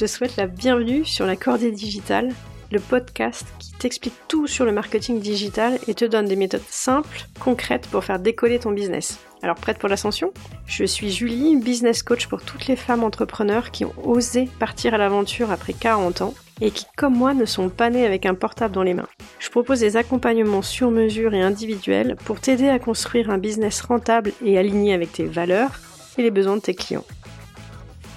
te souhaite la bienvenue sur la Cordée Digitale, le podcast qui t'explique tout sur le marketing digital et te donne des méthodes simples, concrètes pour faire décoller ton business. Alors prête pour l'ascension? Je suis Julie, business coach pour toutes les femmes entrepreneurs qui ont osé partir à l'aventure après 40 ans et qui, comme moi, ne sont pas nées avec un portable dans les mains. Je propose des accompagnements sur mesure et individuels pour t'aider à construire un business rentable et aligné avec tes valeurs et les besoins de tes clients.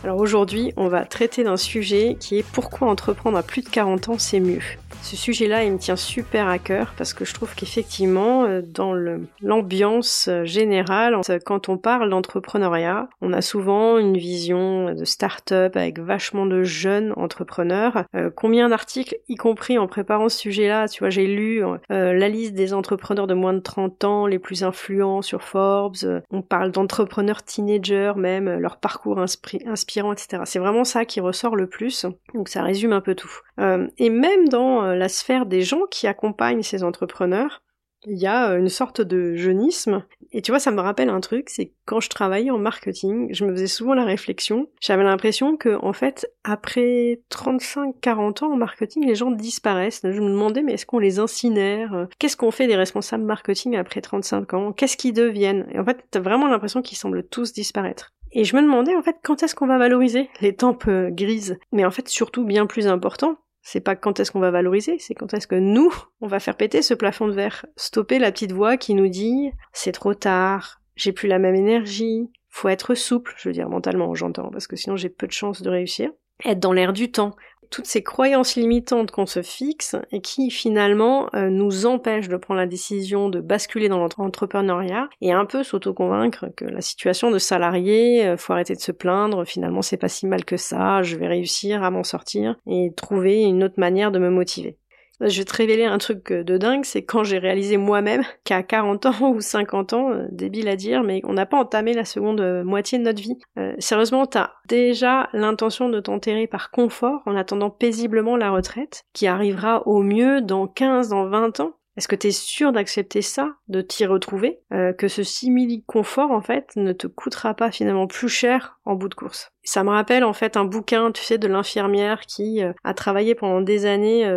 Alors aujourd'hui, on va traiter d'un sujet qui est pourquoi entreprendre à plus de 40 ans, c'est mieux. Ce sujet-là, il me tient super à cœur parce que je trouve qu'effectivement, euh, dans l'ambiance euh, générale, quand on parle d'entrepreneuriat, on a souvent une vision de start-up avec vachement de jeunes entrepreneurs. Euh, combien d'articles, y compris en préparant ce sujet-là, tu vois, j'ai lu la liste des entrepreneurs de moins de 30 ans les plus influents sur Forbes. on parle d'entrepreneurs teenagers même, leur parcours inspirant, etc. C'est vraiment ça qui ressort le plus. Donc ça résume un peu tout. et même dans la sphère des gens qui accompagnent ces entrepreneurs, il y a euh, une sorte de jeunisme. Et tu vois, ça me rappelle un truc, c'est quand je travaillais en marketing, je me faisais souvent la réflexion, j'avais l'impression que, en fait, après 35-40 ans en marketing, les gens disparaissent. Je me demandais, mais est-ce qu'on les incinère? Qu'est-ce qu'on fait des responsables marketing après 35 ans? Qu'est-ce qu'ils deviennent? Et en fait, t'as vraiment l'impression qu'ils semblent tous disparaître. Et je me demandais, en fait, quand est-ce qu'on va valoriser les tempes euh, grises? Mais en fait, surtout bien plus important, c'est pas quand est-ce qu'on va valoriser, c'est quand est-ce que nous, on va faire péter ce plafond de verre. Stopper la petite voix qui nous dit c'est trop tard, j'ai plus la même énergie, faut être souple, je veux dire mentalement, j'entends, parce que sinon j'ai peu de chances de réussir. Être dans l'air du temps, toutes ces croyances limitantes qu'on se fixe et qui finalement euh, nous empêchent de prendre la décision de basculer dans l'entrepreneuriat et un peu s'auto-convaincre que la situation de salarié, euh, faut arrêter de se plaindre, finalement c'est pas si mal que ça, je vais réussir à m'en sortir et trouver une autre manière de me motiver. Je vais te révéler un truc euh, de dingue, c'est quand j'ai réalisé moi-même qu'à 40 ans ou 50 ans, euh, débile à dire, mais on n'a pas entamé la seconde euh, moitié de notre vie. sérieusement, t'as déjà l'intention de t'enterrer par confort en attendant paisiblement la retraite, qui arrivera au mieux dans 15, dans 20 ans? Est-ce que tu es sûr d'accepter ça, de t'y retrouver, que ce simili confort en fait ne te coûtera pas finalement plus cher en bout de course Ça me rappelle en fait un bouquin, tu sais, de l'infirmière qui a travaillé pendant des années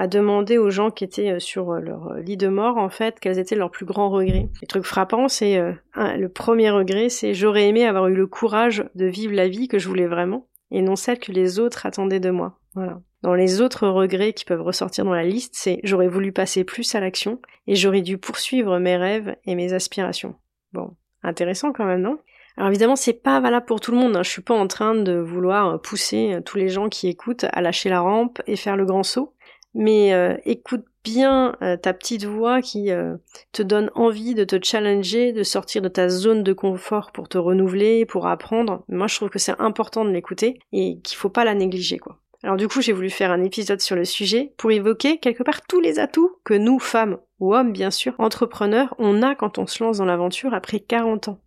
à demander aux gens qui étaient euh, sur euh, leur euh, lit de mort, en fait, quels étaient leurs plus grands regrets. Le truc frappant, c'est le premier regret, c'est j'aurais aimé avoir eu le courage de vivre la vie que je voulais vraiment, et non celle que les autres attendaient de moi. Voilà. Dans les autres regrets qui peuvent ressortir dans la liste, c'est j'aurais voulu passer plus à l'action et j'aurais dû poursuivre mes rêves et mes aspirations. Bon, intéressant quand même, non? Alors évidemment, c'est pas valable pour tout le monde. Hein. Je suis pas en train de vouloir pousser tous les gens qui écoutent à lâcher la rampe et faire le grand saut mais euh, écoute bien euh, ta petite voix qui euh, te donne envie de te challenger, de sortir de ta zone de confort pour te renouveler, pour apprendre. Moi, je trouve que c'est important de l'écouter et qu'il faut pas la négliger, quoi. Alors du coup, j'ai voulu faire un épisode sur le sujet pour évoquer quelque part tous les atouts que nous, femmes ou hommes, bien sûr, entrepreneurs, on a quand on se lance dans l'aventure après 40 ans.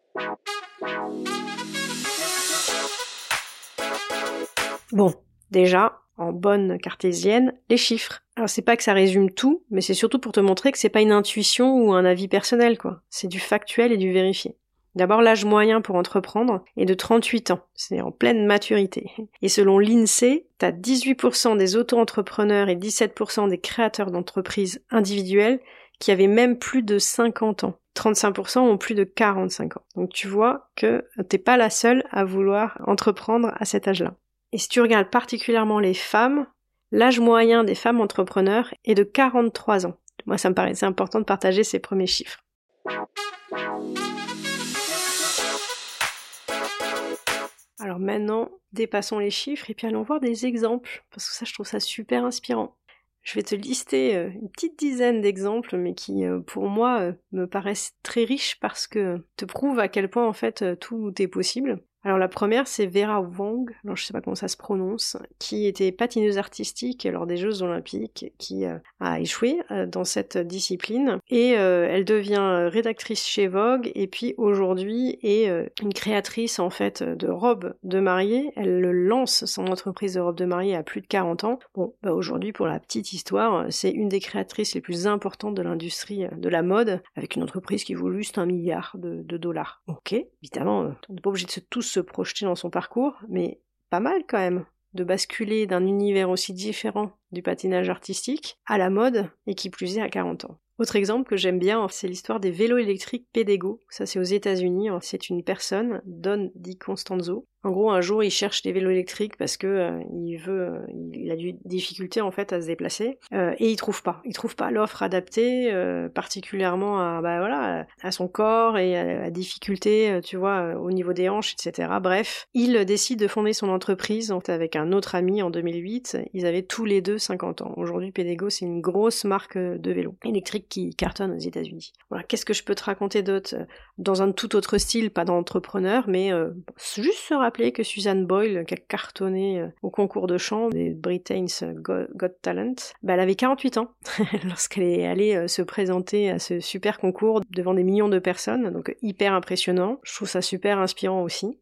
Bon, déjà, en bonne cartésienne, les chiffres. Alors c'est pas que ça résume tout, mais c'est surtout pour te montrer que c'est pas une intuition ou un avis personnel, quoi. C'est du factuel et du vérifié. D'abord, l'âge moyen pour entreprendre est de 38 ans. C'est en pleine maturité. Et selon l'INSEE, t'as 18% des auto-entrepreneurs et 17% des créateurs d'entreprises individuelles qui avaient même plus de 50 ans. 35% ont plus de 45 ans. Donc tu vois que t'es pas la seule à vouloir entreprendre à cet âge-là. Et si tu regardes particulièrement les femmes, l'âge moyen des femmes entrepreneurs est de 43 ans. Moi, ça me paraissait important de partager ces premiers chiffres. Alors maintenant, dépassons les chiffres et puis allons voir des exemples, parce que ça, je trouve ça super inspirant. Je vais te lister euh, une petite dizaine d'exemples, mais qui, euh, pour moi, euh, me paraissent très riches parce que te prouvent à quel point, en fait, tout est possible. Alors la première, c'est Vera Wang, alors je sais pas comment ça se prononce, qui était patineuse artistique lors des Jeux Olympiques, qui euh, a échoué euh, dans cette discipline, et euh, elle devient rédactrice chez Vogue, et puis aujourd'hui est une créatrice en fait de robes de mariée. Elle lance son entreprise de robes de mariée à plus de 40 ans. Bon, bah aujourd'hui, pour la petite histoire, c'est une des créatrices les plus importantes de l'industrie de la mode, avec une entreprise qui vaut juste un milliard de, de dollars. Ok, évidemment, on n'est pas obligé de se tous se projeter dans son parcours, mais pas mal quand même. de basculer d'un univers aussi différent du patinage artistique à la mode et qui plus est à 40 ans. Autre exemple que j'aime bien, c'est l'histoire des vélos électriques Pedego. Ça, c'est aux États-Unis. C'est une personne, Don Di Constanzo, en gros, un jour, il cherche des vélos électriques parce que euh, il veut, euh, il a du difficulté en fait à se déplacer euh, et il trouve pas. Il trouve pas l'offre adaptée, particulièrement à bah voilà à son corps et à la difficulté, tu vois, au niveau des hanches, etc. Bref, il décide de fonder son entreprise avec un autre ami en 2008. Ils avaient tous les deux 50 ans. Aujourd'hui, Pedego, c'est une grosse marque de vélos électriques qui cartonne aux États-Unis. Voilà. Qu'est-ce que je peux te raconter d'autre dans un tout autre style, pas d'entrepreneur, mais juste se rappeler que Suzanne Boyle, qui a cartonné euh, au concours de chant des Britain's Got Talent, bah, elle avait 48 ans lorsqu'elle est allée euh, se présenter à ce super concours devant des millions de personnes, donc hyper impressionnant. Je trouve ça super inspirant aussi.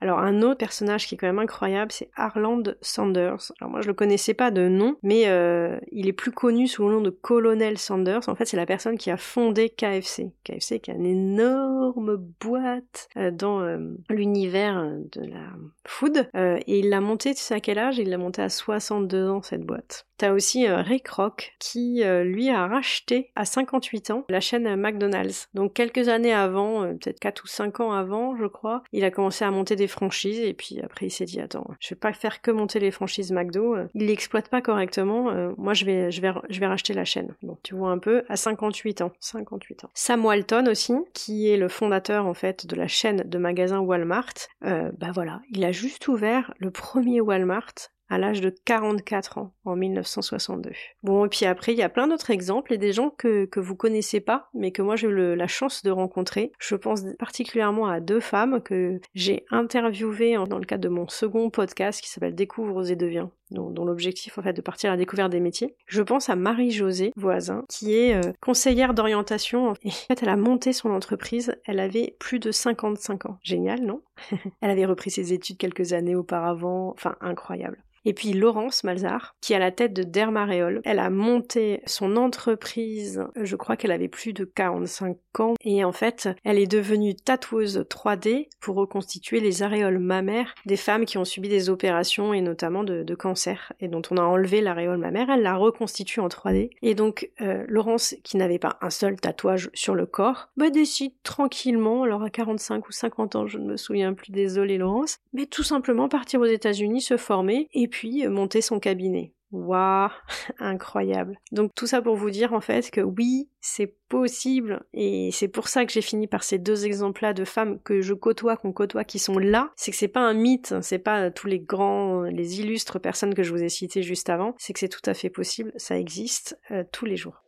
Alors un autre personnage qui est quand même incroyable, c'est Harland Sanders. Alors moi je le connaissais pas de nom, mais euh, il est plus connu sous le nom de Colonel Sanders. En fait c'est la personne qui a fondé KFC. KFC qui est une énorme boîte euh, dans euh, l'univers de la food. et il l'a monté, tu sais à quel âge? Il l'a monté à 62 ans cette boîte. T'as aussi Rick Rock qui lui a racheté à 58 ans la chaîne McDonald's. Donc quelques années avant, peut-être 4 ou 5 ans avant je crois, il a commencé à monter des franchises et puis après il s'est dit attends, je vais pas faire que monter les franchises McDo, euh, il l'exploite pas correctement, euh, moi je vais je vais je vais racheter la chaîne. Bon, tu vois un peu à 58 ans, 58 ans. Sam Walton aussi, qui est le fondateur en fait de la chaîne de magasins Walmart, euh, bah voilà, il a juste ouvert le premier Walmart à l'âge de 44 ans en 1962. Bon, et puis après, il y a plein d'autres exemples et des gens que, que vous connaissez pas, mais que moi j'ai eu la chance de rencontrer. Je pense particulièrement à deux femmes que j'ai interviewées dans le cadre de mon second podcast qui s'appelle Découvre et deviens dont, dont l'objectif en fait de partir à la découverte des métiers. Je pense à Marie-Josée Voisin, qui est euh, conseillère d'orientation. Et en fait, elle a monté son entreprise, elle avait plus de 55 ans. Génial, non? Elle avait repris ses études quelques années auparavant, enfin incroyable. Et puis Laurence Malzard, qui est à la tête de Dermaréol. Elle a monté son entreprise, je crois qu'elle avait plus de 45 et en fait, elle est devenue tatoueuse 3D pour reconstituer les aréoles mammaires des femmes qui ont subi des opérations et notamment de, cancer, et dont on a enlevé l'aréole mammaire, elle la reconstitue en 3D. Et donc, euh, Laurence, qui n'avait pas un seul tatouage sur le corps, bah, décide tranquillement, alors à 45 ou 50 ans, je ne me souviens plus, désolé Laurence, mais tout simplement partir aux États-Unis, se former, et puis euh, monter son cabinet. Waouh, incroyable. Donc tout ça pour vous dire en fait que oui, c'est possible et c'est pour ça que j'ai fini par ces deux exemples-là de femmes que je côtoie, qu'on côtoie, qui sont là. C'est que c'est pas un mythe, c'est pas tous les grands, les illustres personnes que je vous ai citées juste avant. C'est que c'est tout à fait possible, ça existe euh, tous les jours.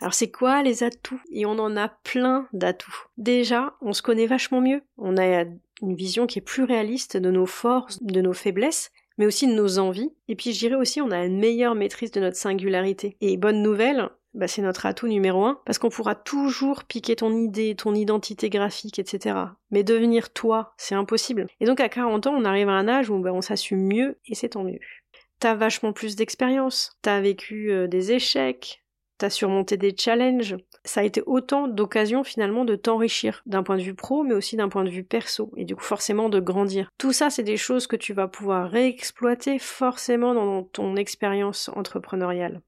Alors c'est quoi les atouts? Et on en a plein d'atouts. Déjà, on se connaît vachement mieux. On a une vision qui est plus réaliste de nos forces, de nos faiblesses, mais aussi de nos envies. Et puis je dirais aussi on a une meilleure maîtrise de notre singularité. Et bonne nouvelle, bah, c'est notre atout numéro un, parce qu'on pourra toujours piquer ton idée, ton identité graphique, etc. Mais devenir toi, c'est impossible. Et donc à 40 ans, on arrive à un âge où bah, on s'assume mieux, et c'est tant mieux. T'as vachement plus d'expérience, t'as vécu euh, des échecs, t'as surmonté des challenges. Ça a été autant d'occasions finalement de t'enrichir d'un point de vue pro, mais aussi d'un point de vue perso, et du coup forcément de grandir. Tout ça, c'est des choses que tu vas pouvoir réexploiter forcément dans ton expérience entrepreneuriale.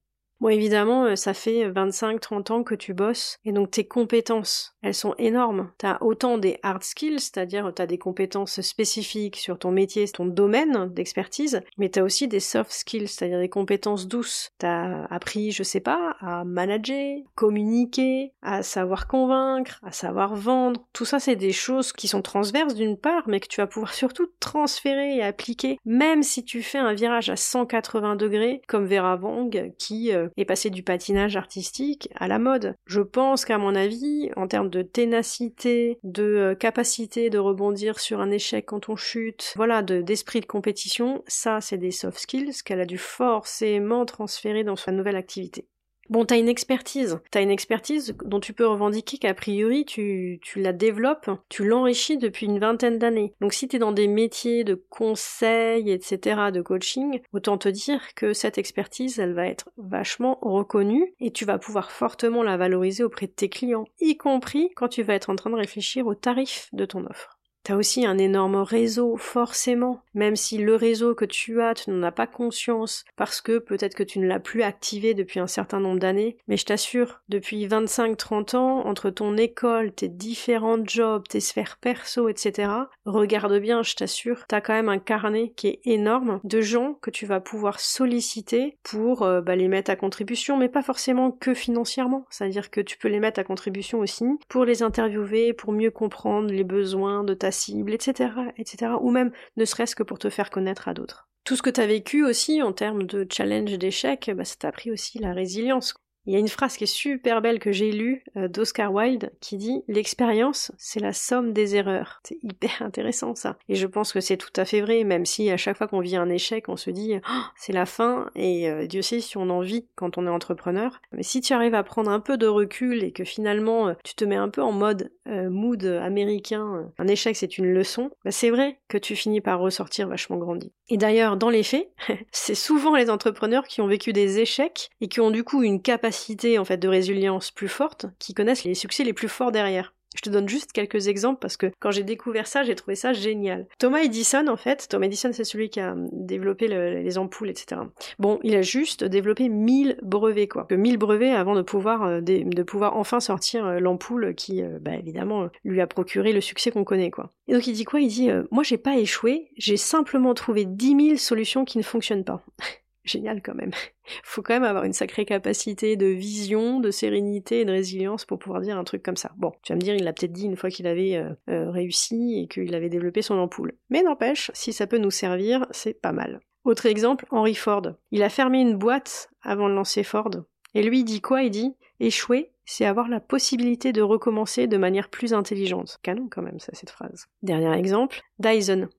Bon, évidemment, euh, ça fait 25-30 ans que tu bosses, et donc tes compétences, elles sont énormes. T'as autant des hard skills, c'est-à-dire t'as des compétences spécifiques sur ton métier, ton domaine d'expertise, mais t'as aussi des soft skills, c'est-à-dire des compétences douces. T'as appris, je sais pas, à manager, communiquer, à savoir convaincre, à savoir vendre. Tout ça, c'est des choses qui sont transverses d'une part, mais que tu vas pouvoir surtout transférer et appliquer, même si tu fais un virage à 180 degrés, comme Vera Wang, qui euh, et passer du patinage artistique à la mode. Je pense qu'à mon avis, en termes de ténacité, de euh, capacité de rebondir sur un échec quand on chute, voilà, d'esprit de compétition, ça c'est des soft skills qu'elle a dû forcément transférer dans sa nouvelle activité. Bon, t'as une expertise. T'as une expertise dont tu peux revendiquer qu'a priori tu, tu la développes, tu l'enrichis depuis une vingtaine d'années. Donc si t'es dans des métiers de conseil, etc., de coaching, autant te dire que cette expertise, elle va être vachement reconnue et tu vas pouvoir fortement la valoriser auprès de tes clients, y compris quand tu vas être en train de réfléchir au tarif de ton offre. T'as aussi un énorme réseau, forcément. Même si le réseau que tu as, tu n'en as pas conscience parce que peut-être que tu ne l'as plus activé depuis un certain nombre d'années. Mais je t'assure, depuis 25-30 ans, entre ton école, tes différents jobs, tes sphères perso, etc., regarde bien, je t'assure, t'as quand même un carnet qui est énorme de gens que tu vas pouvoir solliciter pour euh, bah, les mettre à contribution, mais pas forcément que financièrement. C'est-à-dire que tu peux les mettre à contribution aussi pour les interviewer, pour mieux comprendre les besoins de ta cible, etc., etc., ou même ne serait-ce que pour te faire connaître à d'autres. Tout ce que tu as vécu aussi en termes de challenge d'échec, bah, ça t'a appris aussi la résilience. Il y a une phrase qui est super belle que j'ai lue euh, d'Oscar Wilde qui dit L'expérience, c'est la somme des erreurs. C'est hyper intéressant ça. Et je pense que c'est tout à fait vrai, même si à chaque fois qu'on vit un échec, on se dit oh, c'est la fin, et euh, Dieu sait si on en vit quand on est entrepreneur. Mais si tu arrives à prendre un peu de recul et que finalement euh, tu te mets un peu en mode mood américain, un échec c'est une leçon, bah, c'est vrai que tu finis par ressortir vachement grandi. Et d'ailleurs, dans les faits, c'est souvent les entrepreneurs qui ont vécu des échecs et qui ont du coup une capacité en fait de résilience plus forte qui connaissent les succès les plus forts derrière. Je te donne juste quelques exemples parce que quand j'ai découvert ça, j'ai trouvé ça génial. Thomas Edison, en fait, Thomas Edison, c'est celui qui a développé les ampoules, etc. Bon, il a juste développé 1000 brevets, quoi. 1000 brevets avant de pouvoir, euh, de pouvoir enfin sortir euh, l'ampoule qui, euh, bah, évidemment, lui a procuré le succès qu'on connaît, quoi. Et donc il dit quoi? Il dit, moi j'ai pas échoué, j'ai simplement trouvé 10 000 solutions qui ne fonctionnent pas. Génial quand même. Faut quand même avoir une sacrée capacité de vision, de sérénité et de résilience pour pouvoir dire un truc comme ça. Bon, tu vas me dire, il l'a peut-être dit une fois qu'il avait euh, euh, réussi et qu'il avait développé son ampoule. Mais n'empêche, si ça peut nous servir, c'est pas mal. Autre exemple, Henry Ford. Il a fermé une boîte avant de lancer Ford. Et lui, il dit quoi? Il dit échouer, c'est avoir la possibilité de recommencer de manière plus intelligente. Canon quand même, ça, cette phrase. Dernier exemple, Dyson.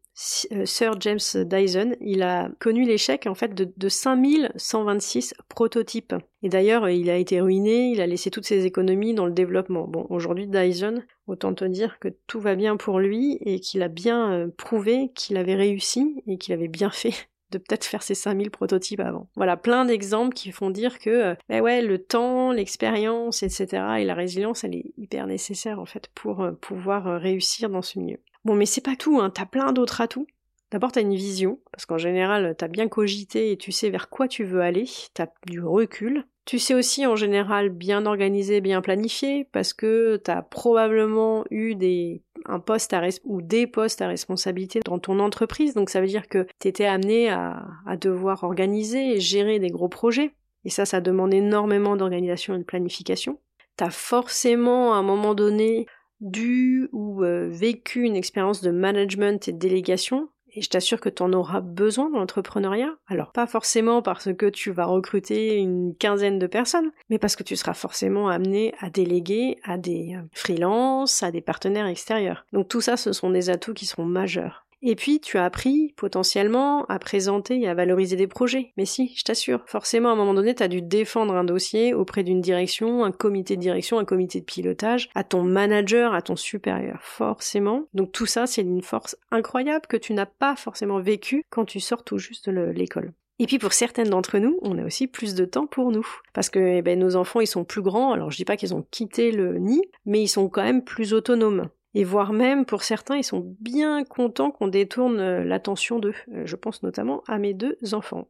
Euh, Sir James Dyson, il a connu l'échec en fait de, de 5126 prototypes. Et d'ailleurs, il a été ruiné, il a laissé toutes ses économies dans le développement. Bon, aujourd'hui, Dyson, autant te dire que tout va bien pour lui et qu'il a bien euh, prouvé qu'il avait réussi et qu'il avait bien fait de peut-être faire ses 5000 prototypes avant. Voilà, plein d'exemples qui font dire que euh, ben ouais, le temps, l'expérience, etc. et la résilience, elle est hyper nécessaire en fait pour pouvoir réussir dans ce milieu. Bon, mais c'est pas tout, hein. t'as plein d'autres atouts. D'abord, t'as une vision, parce qu'en général, t'as bien cogité et tu sais vers quoi tu veux aller, t'as du recul. Tu sais aussi en général bien organisé, bien planifié, parce que t'as probablement eu des, un poste à ou des postes à responsabilité dans ton entreprise, donc ça veut dire que t'étais amené à, à devoir organiser et gérer des gros projets. Et ça, ça demande énormément d'organisation et de planification. T'as forcément à un moment donné dû ou euh, vécu une expérience de management et de délégation, et je t'assure que tu en auras besoin dans l'entrepreneuriat. Alors pas forcément parce que tu vas recruter une quinzaine de personnes, mais parce que tu seras forcément amené à déléguer à des euh, freelances, à des partenaires extérieurs. Donc tout ça, ce sont des atouts qui seront majeurs. Et puis, tu as appris potentiellement à présenter et à valoriser des projets. Mais si, je t'assure, forcément, à un moment donné, tu as dû défendre un dossier auprès d'une direction, un comité de direction, un comité de pilotage, à ton manager, à ton supérieur, forcément. Donc tout ça, c'est une force incroyable que tu n'as pas forcément vécu quand tu sors tout juste de l'école. Et puis pour certaines d'entre nous, on a aussi plus de temps pour nous. Parce que eh ben, nos enfants, ils sont plus grands, alors je dis pas qu'ils ont quitté le nid, mais ils sont quand même plus autonomes et voire même pour certains, ils sont bien contents qu'on détourne euh, l'attention d'eux. Euh, je pense notamment à mes deux enfants.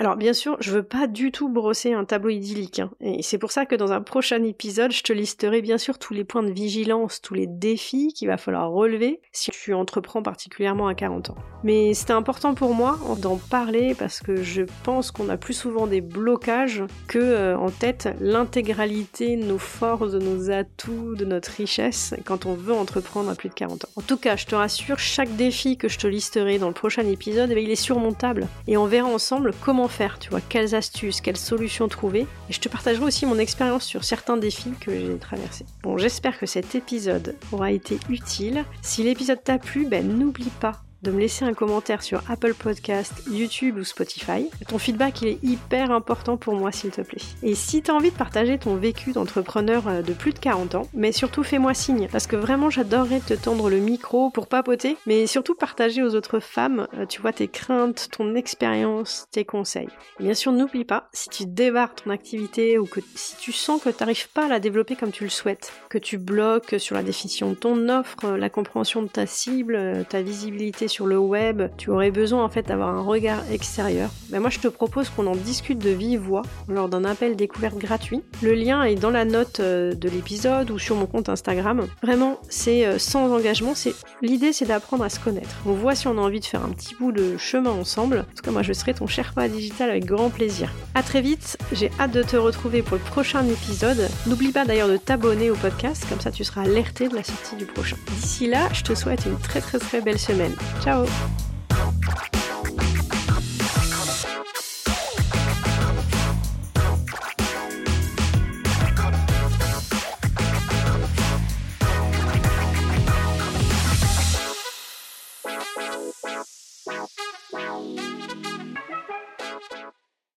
Alors bien sûr, je veux pas du tout brosser un tableau idyllique, hein. et c'est pour ça que dans un prochain épisode, je te listerai bien sûr tous les points de vigilance, tous les défis qu'il va falloir relever si tu entreprends particulièrement à 40 ans. Mais c'était important pour moi d'en parler parce que je pense qu'on a plus souvent des blocages que euh, en tête l'intégralité de nos forces, de nos atouts, de notre richesse quand on veut entreprendre à plus de 40 ans. En tout cas, je te rassure, chaque défi que je te listerai dans le prochain épisode, eh il est surmontable et on verra ensemble comment faire, tu vois, quelles astuces, quelles solutions trouver. Et je te partagerai aussi mon expérience sur certains défis que j'ai traversés. Bon, j'espère que cet épisode aura été utile. Si l'épisode t'a plu, ben n'oublie pas de me laisser un commentaire sur Apple Podcast, YouTube ou Spotify. Ton feedback il est hyper important pour moi s'il te plaît. Et si tu as envie de partager ton vécu d'entrepreneur euh, de plus de 40 ans, mais surtout fais-moi signe parce que vraiment j'adorerais te tendre le micro pour papoter, mais surtout partager aux autres femmes, euh, tu vois, tes craintes, ton expérience, tes conseils. bien sûr, n'oublie pas, si tu débarres ton activité ou que si tu sens que tu n'arrives pas à la développer comme tu le souhaites, que tu bloques sur la définition de ton offre, euh, la compréhension de ta cible, ta visibilité sur le web, tu aurais besoin en fait d'avoir un regard extérieur, ben moi je te propose qu'on en discute de vive voix lors d'un appel découverte gratuit. Le lien est dans la note euh, de l'épisode ou sur mon compte Instagram. Vraiment, c'est euh, sans engagement. C'est l'idée, c'est d'apprendre à se connaître. On voit si on a envie de faire un petit bout de chemin ensemble. En tout cas, moi, je serai ton Sherpa digital avec grand plaisir. À très vite. J'ai hâte de te retrouver pour le prochain épisode. N'oublie pas d'ailleurs de t'abonner au podcast, comme ça tu seras alerté de la sortie du prochain. D'ici là, je te souhaite une très très très belle semaine. Chao.